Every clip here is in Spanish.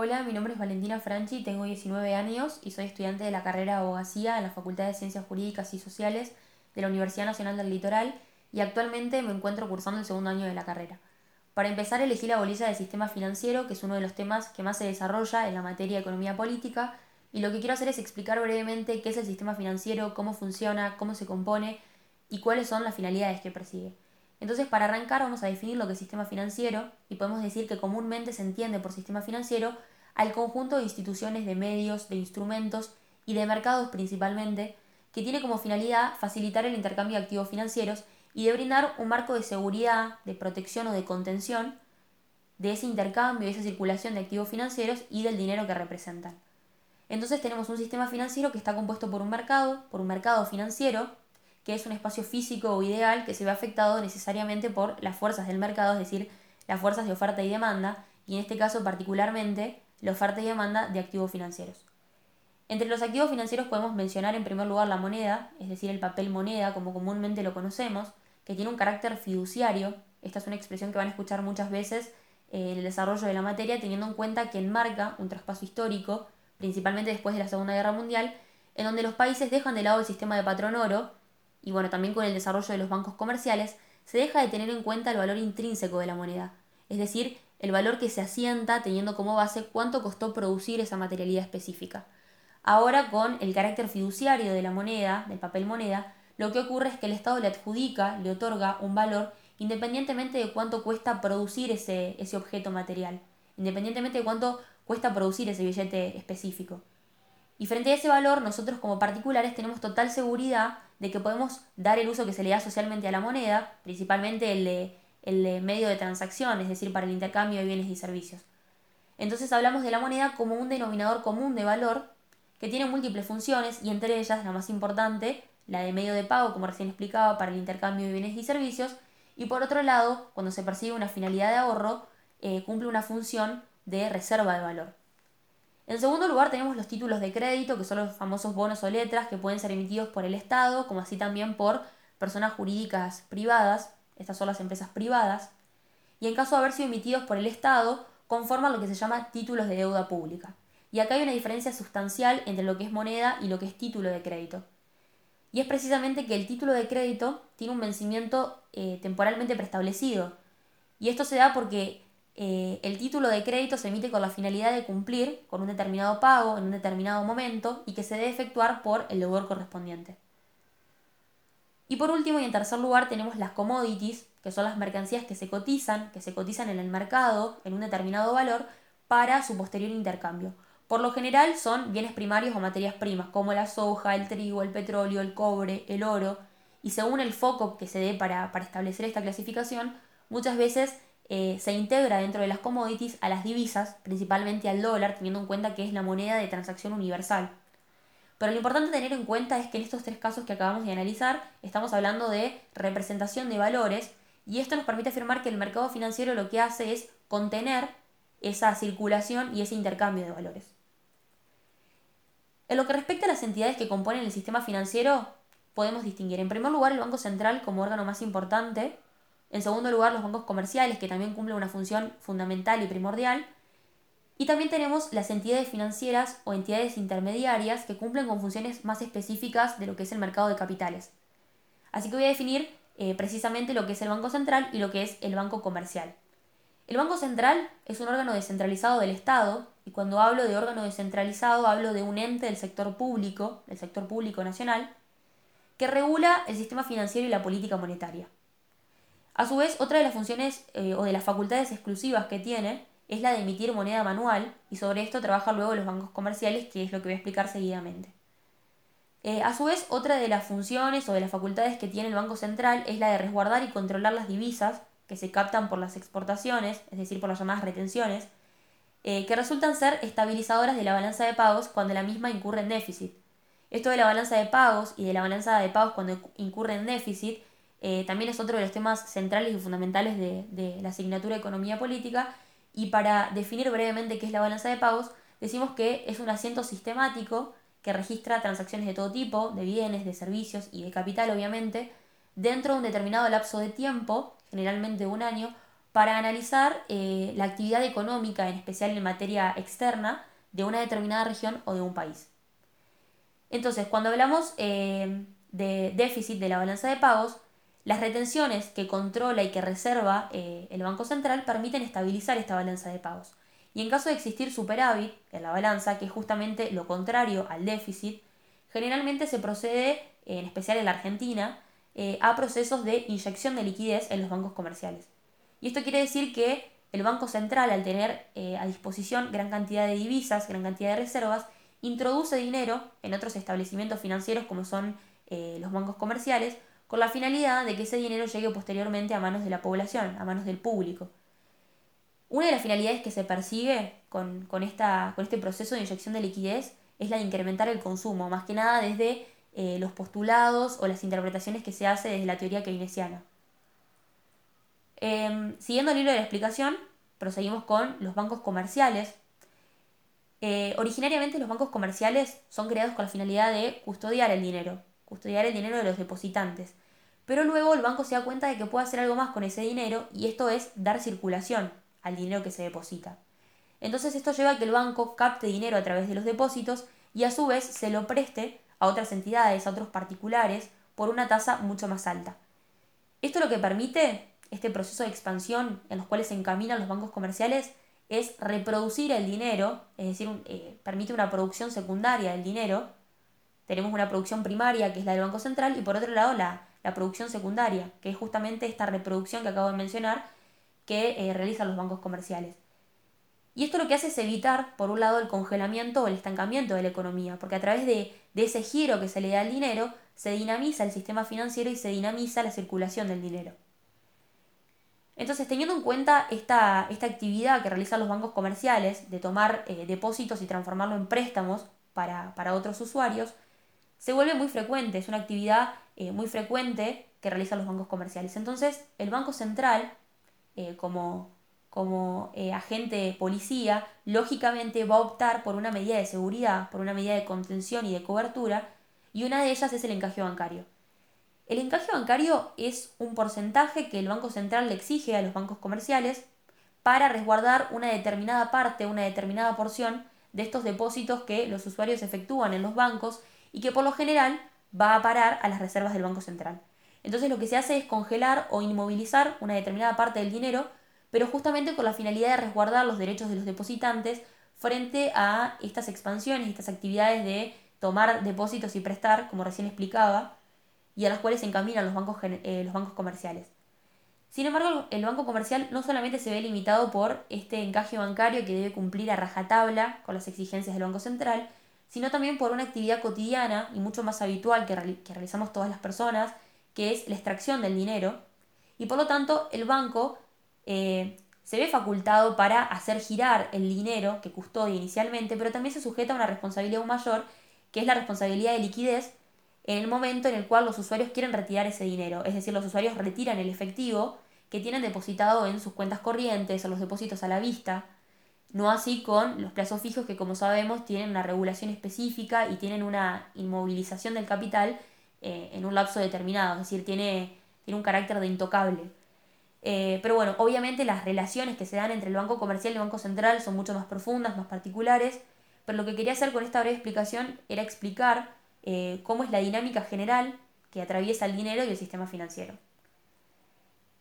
Hola, mi nombre es Valentina Franchi, tengo 19 años y soy estudiante de la carrera de Abogacía en la Facultad de Ciencias Jurídicas y Sociales de la Universidad Nacional del Litoral y actualmente me encuentro cursando el segundo año de la carrera. Para empezar, elegí la bolilla del sistema financiero, que es uno de los temas que más se desarrolla en la materia de economía política, y lo que quiero hacer es explicar brevemente qué es el sistema financiero, cómo funciona, cómo se compone y cuáles son las finalidades que persigue. Entonces, para arrancar vamos a definir lo que es sistema financiero y podemos decir que comúnmente se entiende por sistema financiero al conjunto de instituciones, de medios, de instrumentos y de mercados principalmente, que tiene como finalidad facilitar el intercambio de activos financieros y de brindar un marco de seguridad, de protección o de contención de ese intercambio, de esa circulación de activos financieros y del dinero que representan. Entonces tenemos un sistema financiero que está compuesto por un mercado, por un mercado financiero, que es un espacio físico o ideal que se ve afectado necesariamente por las fuerzas del mercado, es decir, las fuerzas de oferta y demanda, y en este caso particularmente la oferta y demanda de activos financieros. Entre los activos financieros podemos mencionar en primer lugar la moneda, es decir, el papel moneda como comúnmente lo conocemos, que tiene un carácter fiduciario. Esta es una expresión que van a escuchar muchas veces eh, en el desarrollo de la materia, teniendo en cuenta que enmarca un traspaso histórico principalmente después de la Segunda Guerra Mundial, en donde los países dejan de lado el sistema de patrón oro, y bueno, también con el desarrollo de los bancos comerciales, se deja de tener en cuenta el valor intrínseco de la moneda, es decir, el valor que se asienta teniendo como base cuánto costó producir esa materialidad específica. Ahora, con el carácter fiduciario de la moneda, del papel moneda, lo que ocurre es que el Estado le adjudica, le otorga un valor independientemente de cuánto cuesta producir ese, ese objeto material, independientemente de cuánto cuesta producir ese billete específico. Y frente a ese valor, nosotros como particulares tenemos total seguridad de que podemos dar el uso que se le da socialmente a la moneda, principalmente el de, el medio de transacción, es decir, para el intercambio de bienes y servicios. Entonces hablamos de la moneda como un denominador común de valor que tiene múltiples funciones y entre ellas la más importante, la de medio de pago, como recién explicaba, para el intercambio de bienes y servicios, y por otro lado, cuando se persigue una finalidad de ahorro, eh, cumple una función de reserva de valor. En segundo lugar tenemos los títulos de crédito, que son los famosos bonos o letras que pueden ser emitidos por el Estado, como así también por personas jurídicas privadas, estas son las empresas privadas, y en caso de haber sido emitidos por el Estado, conforman lo que se llama títulos de deuda pública. Y acá hay una diferencia sustancial entre lo que es moneda y lo que es título de crédito. Y es precisamente que el título de crédito tiene un vencimiento eh, temporalmente preestablecido. Y esto se da porque eh, el título de crédito se emite con la finalidad de cumplir con un determinado pago en un determinado momento y que se debe efectuar por el deudor correspondiente. Y por último y en tercer lugar tenemos las commodities, que son las mercancías que se cotizan, que se cotizan en el mercado en un determinado valor para su posterior intercambio. Por lo general son bienes primarios o materias primas, como la soja, el trigo, el petróleo, el cobre, el oro, y según el foco que se dé para, para establecer esta clasificación, muchas veces eh, se integra dentro de las commodities a las divisas, principalmente al dólar, teniendo en cuenta que es la moneda de transacción universal. Pero lo importante tener en cuenta es que en estos tres casos que acabamos de analizar estamos hablando de representación de valores y esto nos permite afirmar que el mercado financiero lo que hace es contener esa circulación y ese intercambio de valores. En lo que respecta a las entidades que componen el sistema financiero, podemos distinguir en primer lugar el Banco Central como órgano más importante, en segundo lugar, los bancos comerciales, que también cumplen una función fundamental y primordial. Y también tenemos las entidades financieras o entidades intermediarias que cumplen con funciones más específicas de lo que es el mercado de capitales. Así que voy a definir eh, precisamente lo que es el Banco Central y lo que es el Banco Comercial. El Banco Central es un órgano descentralizado del Estado y cuando hablo de órgano descentralizado hablo de un ente del sector público, del sector público nacional, que regula el sistema financiero y la política monetaria. A su vez, otra de las funciones eh, o de las facultades exclusivas que tiene es la de emitir moneda manual y sobre esto trabajan luego los bancos comerciales, que es lo que voy a explicar seguidamente. Eh, a su vez, otra de las funciones o de las facultades que tiene el Banco Central es la de resguardar y controlar las divisas que se captan por las exportaciones, es decir, por las llamadas retenciones, eh, que resultan ser estabilizadoras de la balanza de pagos cuando la misma incurre en déficit. Esto de la balanza de pagos y de la balanza de pagos cuando incurre en déficit eh, también es otro de los temas centrales y fundamentales de, la asignatura de Economía Política. Y para definir brevemente qué es la balanza de pagos, decimos que es un asiento sistemático que registra transacciones de todo tipo, de bienes, de servicios y de capital, obviamente, dentro de un determinado lapso de tiempo, generalmente un año, para analizar eh, la actividad económica, en especial en materia externa, de una determinada región o de un país. Entonces, cuando hablamos eh, de déficit de la balanza de pagos, las retenciones que controla y que reserva eh, el Banco Central permiten estabilizar esta balanza de pagos. Y en caso de existir superávit en la balanza, que es justamente lo contrario al déficit, generalmente se procede, en especial en la Argentina, eh, a procesos de inyección de liquidez en los bancos comerciales. Y esto quiere decir que el Banco Central, al tener a disposición gran cantidad de divisas, gran cantidad de reservas, introduce dinero en otros establecimientos financieros como son eh, los bancos comerciales, con la finalidad de que ese dinero llegue posteriormente a manos de la población, a manos del público. Una de las finalidades que se persigue con, esta, con este proceso de inyección de liquidez es la de incrementar el consumo, más que nada desde eh, los postulados o las interpretaciones que se hace desde la teoría keynesiana. Em, siguiendo el hilo de la explicación, proseguimos con los bancos comerciales, eh, originariamente los bancos comerciales son creados con la finalidad de custodiar el dinero, custodiar el dinero de los depositantes. Pero luego el banco se da cuenta de que puede hacer algo más con ese dinero y esto es dar circulación al dinero que se deposita. Entonces esto lleva a que el banco capte dinero a través de los depósitos y a su vez se lo preste a otras entidades, a otros particulares, por una tasa mucho más alta. Esto lo que permite, este proceso de expansión en los cuales se encaminan los bancos comerciales, es reproducir el dinero, es decir, eh, permite una producción secundaria del dinero. Tenemos una producción primaria, que es la del Banco Central, y por otro lado la, producción secundaria, que es justamente esta reproducción que acabo de mencionar, que eh, realizan los bancos comerciales. Y esto lo que hace es evitar, por un lado, el congelamiento o el estancamiento de la economía, porque a través de, de ese giro que se le da al dinero, se dinamiza el sistema financiero y se dinamiza la circulación del dinero. Entonces, teniendo en cuenta esta, esta actividad que realizan los bancos comerciales de tomar eh, depósitos y transformarlo en préstamos para, otros usuarios, se vuelve muy frecuente, es una actividad eh, muy frecuente que realizan los bancos comerciales. Entonces, el Banco Central, eh, como, como agente policía, lógicamente va a optar por una medida de seguridad, por una medida de contención y de cobertura, y una de ellas es el encaje bancario. El encaje bancario es un porcentaje que el Banco Central le exige a los bancos comerciales para resguardar una determinada parte, una determinada porción de estos depósitos que los usuarios efectúan en los bancos y que por lo general va a parar a las reservas del Banco Central. Entonces lo que se hace es congelar o inmovilizar una determinada parte del dinero, pero justamente con la finalidad de resguardar los derechos de los depositantes frente a estas expansiones, estas actividades de tomar depósitos y prestar, como recién explicaba, y a las cuales se encaminan los bancos, eh, los bancos comerciales. Sin embargo, el banco comercial no solamente se ve limitado por este encaje bancario que debe cumplir a rajatabla con las exigencias del Banco Central, sino también por una actividad cotidiana y mucho más habitual que, realizamos todas las personas, que es la extracción del dinero. Y por lo tanto, el banco eh, se ve facultado para hacer girar el dinero que custodia inicialmente, pero también se sujeta a una responsabilidad aún mayor, que es la responsabilidad de liquidez en el momento en el cual los usuarios quieren retirar ese dinero. Es decir, los usuarios retiran el efectivo que tienen depositado en sus cuentas corrientes o los depósitos a la vista. No así con los plazos fijos que, como sabemos, tienen una regulación específica y tienen una inmovilización del capital eh, en un lapso determinado, es decir, tiene, tiene un carácter de intocable. Eh, pero bueno, obviamente las relaciones que se dan entre el Banco Comercial y el Banco Central son mucho más profundas, más particulares, pero lo que quería hacer con esta breve explicación era explicar eh, cómo es la dinámica general que atraviesa el dinero y el sistema financiero.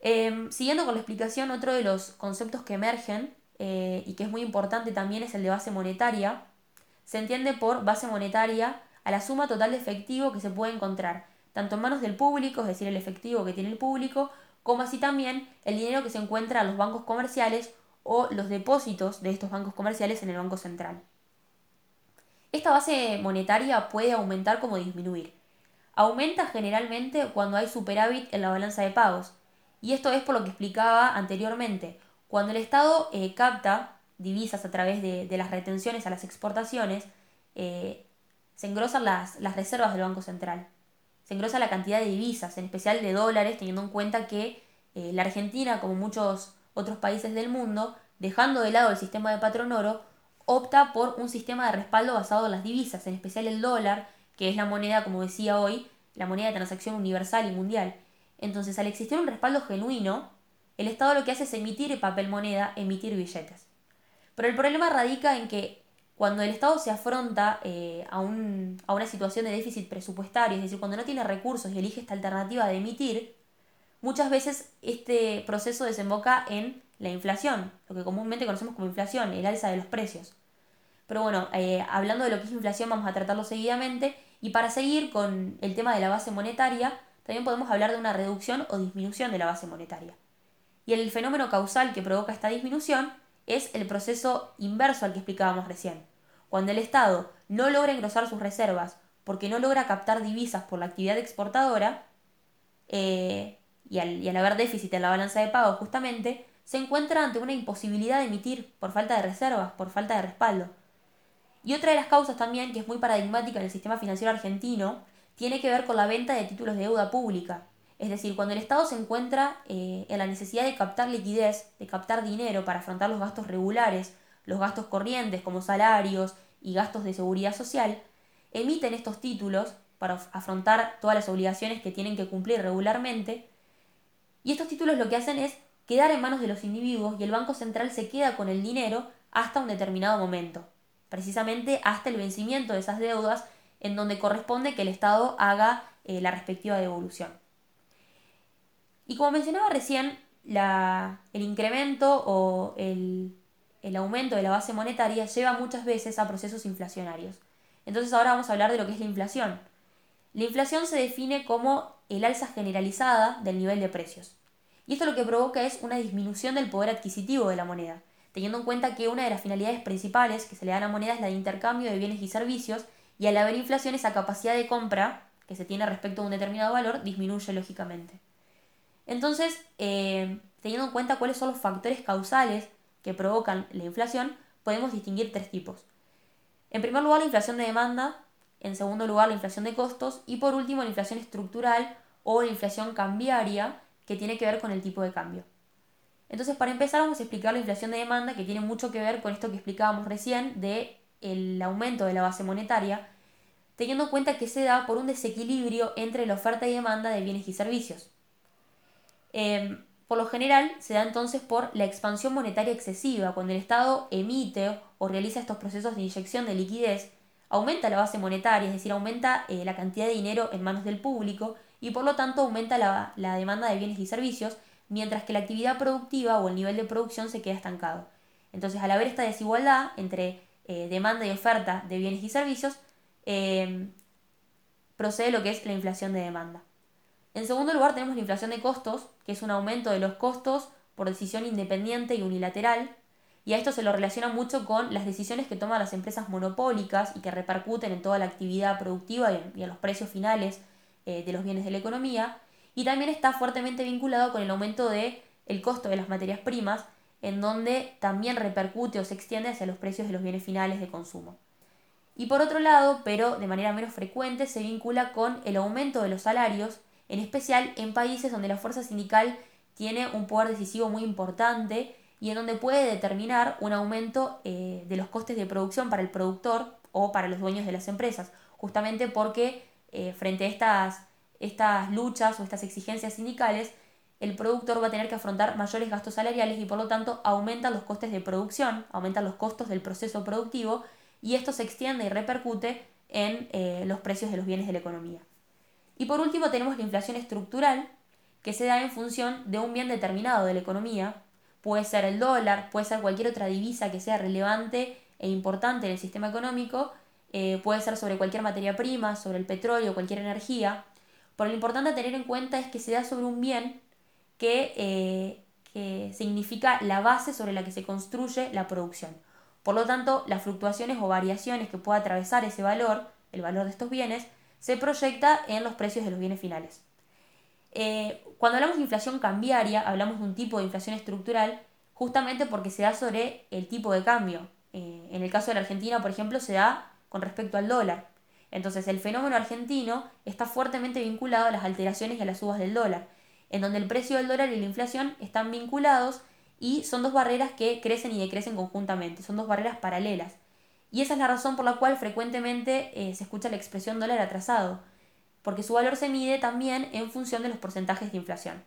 Em, siguiendo con la explicación, otro de los conceptos que emergen eh, y que es muy importante también es el de base monetaria. Se entiende por base monetaria a la suma total de efectivo que se puede encontrar, tanto en manos del público, es decir, el efectivo que tiene el público, como así también el dinero que se encuentra en los bancos comerciales o los depósitos de estos bancos comerciales en el Banco Central. Esta base monetaria puede aumentar como disminuir. Aumenta generalmente cuando hay superávit en la balanza de pagos. Y esto es por lo que explicaba anteriormente. Cuando el Estado eh, capta divisas a través de, las retenciones a las exportaciones, eh, se engrosan las, reservas del Banco Central. Se engrosa la cantidad de divisas, en especial de dólares, teniendo en cuenta que eh, la Argentina, como muchos otros países del mundo, dejando de lado el sistema de patrón oro, opta por un sistema de respaldo basado en las divisas, en especial el dólar, que es la moneda, como decía hoy, la moneda de transacción universal y mundial. Entonces, al existir un respaldo genuino, el Estado lo que hace es emitir papel moneda, emitir billetes. Pero el problema radica en que cuando el Estado se afronta eh, a, a una situación de déficit presupuestario, es decir, cuando no tiene recursos y elige esta alternativa de emitir, muchas veces este proceso desemboca en la inflación, lo que comúnmente conocemos como inflación, el alza de los precios. Pero bueno, eh, hablando de lo que es inflación, vamos a tratarlo seguidamente. Y para seguir con el tema de la base monetaria, también podemos hablar de una reducción o disminución de la base monetaria. Y el fenómeno causal que provoca esta disminución es el proceso inverso al que explicábamos recién. Cuando el Estado no logra engrosar sus reservas porque no logra captar divisas por la actividad exportadora, eh, y, al, y al haber déficit en la balanza de pagos justamente, se encuentra ante una imposibilidad de emitir por falta de reservas, por falta de respaldo. Y otra de las causas también, que es muy paradigmática en el sistema financiero argentino, tiene que ver con la venta de títulos de deuda pública. Es decir, cuando el Estado se encuentra eh, en la necesidad de captar liquidez, de captar dinero para afrontar los gastos regulares, los gastos corrientes como salarios y gastos de seguridad social, emiten estos títulos para afrontar todas las obligaciones que tienen que cumplir regularmente. Y estos títulos lo que hacen es quedar en manos de los individuos y el Banco Central se queda con el dinero hasta un determinado momento precisamente hasta el vencimiento de esas deudas en donde corresponde que el Estado haga eh, la respectiva devolución. Y como mencionaba recién, el incremento o el, el aumento de la base monetaria lleva muchas veces a procesos inflacionarios. Entonces ahora vamos a hablar de lo que es la inflación. La inflación se define como el alza generalizada del nivel de precios. Y esto lo que provoca es una disminución del poder adquisitivo de la moneda teniendo en cuenta que una de las finalidades principales que se le dan a moneda es la de intercambio de bienes y servicios, y al haber inflación esa capacidad de compra que se tiene respecto a un determinado valor disminuye lógicamente. Entonces, eh, teniendo en cuenta cuáles son los factores causales que provocan la inflación, podemos distinguir tres tipos. En primer lugar, la inflación de demanda, en segundo lugar, la inflación de costos y por último, la inflación estructural o la inflación cambiaria, que tiene que ver con el tipo de cambio. Entonces, para empezar, vamos a explicar la inflación de demanda, que tiene mucho que ver con esto que explicábamos recién de el aumento de la base monetaria, teniendo en cuenta que se da por un desequilibrio entre la oferta y demanda de bienes y servicios. Em, por lo general, se da entonces por la expansión monetaria excesiva, cuando el Estado emite o realiza estos procesos de inyección de liquidez, aumenta la base monetaria, es decir, aumenta eh, la cantidad de dinero en manos del público y por lo tanto aumenta la demanda de bienes y servicios, mientras que la actividad productiva o el nivel de producción se queda estancado. Entonces, al haber esta desigualdad entre eh, demanda y oferta de bienes y servicios, em, procede lo que es la inflación de demanda. En segundo lugar, tenemos la inflación de costos, que es un aumento de los costos por decisión independiente y unilateral, y a esto se lo relaciona mucho con las decisiones que toman las empresas monopólicas y que repercuten en toda la actividad productiva y en, los precios finales eh, de los bienes de la economía, y también está fuertemente vinculado con el aumento del el costo de las materias primas, en donde también repercute o se extiende hacia los precios de los bienes finales de consumo. Y por otro lado, pero de manera menos frecuente, se vincula con el aumento de los salarios, en especial en países donde la fuerza sindical tiene un poder decisivo muy importante y en donde puede determinar un aumento eh, de los costes de producción para el productor o para los dueños de las empresas, justamente porque eh, frente a estas estas luchas o estas exigencias sindicales, el productor va a tener que afrontar mayores gastos salariales y por lo tanto aumentan los costes de producción, aumentan los costos del proceso productivo y esto se extiende y repercute en eh, los precios de los bienes de la economía. Y por último tenemos la inflación estructural, que se da en función de un bien determinado de la economía, puede ser el dólar, puede ser cualquier otra divisa que sea relevante e importante en el sistema económico, eh, puede ser sobre cualquier materia prima, sobre el petróleo, cualquier energía, pero lo importante a tener en cuenta es que se da sobre un bien que, eh, que significa la base sobre la que se construye la producción. Por lo tanto, las fluctuaciones o variaciones que pueda atravesar ese valor, el valor de estos bienes, se proyecta en los precios de los bienes finales. Eh, cuando hablamos de inflación cambiaria, hablamos de un tipo de inflación estructural justamente porque se da sobre el tipo de cambio. Eh, en el caso de la Argentina, por ejemplo, se da con respecto al dólar. Entonces el fenómeno argentino está fuertemente vinculado a las alteraciones y a las subas del dólar, en donde el precio del dólar y la inflación están vinculados y son dos barreras que crecen y decrecen conjuntamente, son dos barreras paralelas. Y esa es la razón por la cual frecuentemente eh, se escucha la expresión dólar atrasado, porque su valor se mide también en función de los porcentajes de inflación.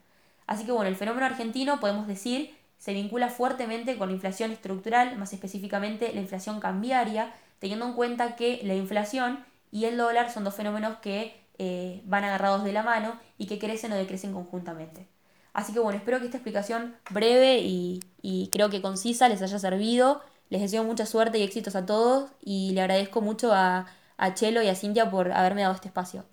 Así que bueno, el fenómeno argentino podemos decir se vincula fuertemente con la inflación estructural, más específicamente la inflación cambiaria, teniendo en cuenta que la inflación y el dólar son dos fenómenos que eh, van agarrados de la mano y que crecen o decrecen conjuntamente. Así que bueno, espero que esta explicación breve y, y creo que concisa les haya servido. Les deseo mucha suerte y éxitos a todos y le agradezco mucho a, a Chelo y a Cintia por haberme dado este espacio.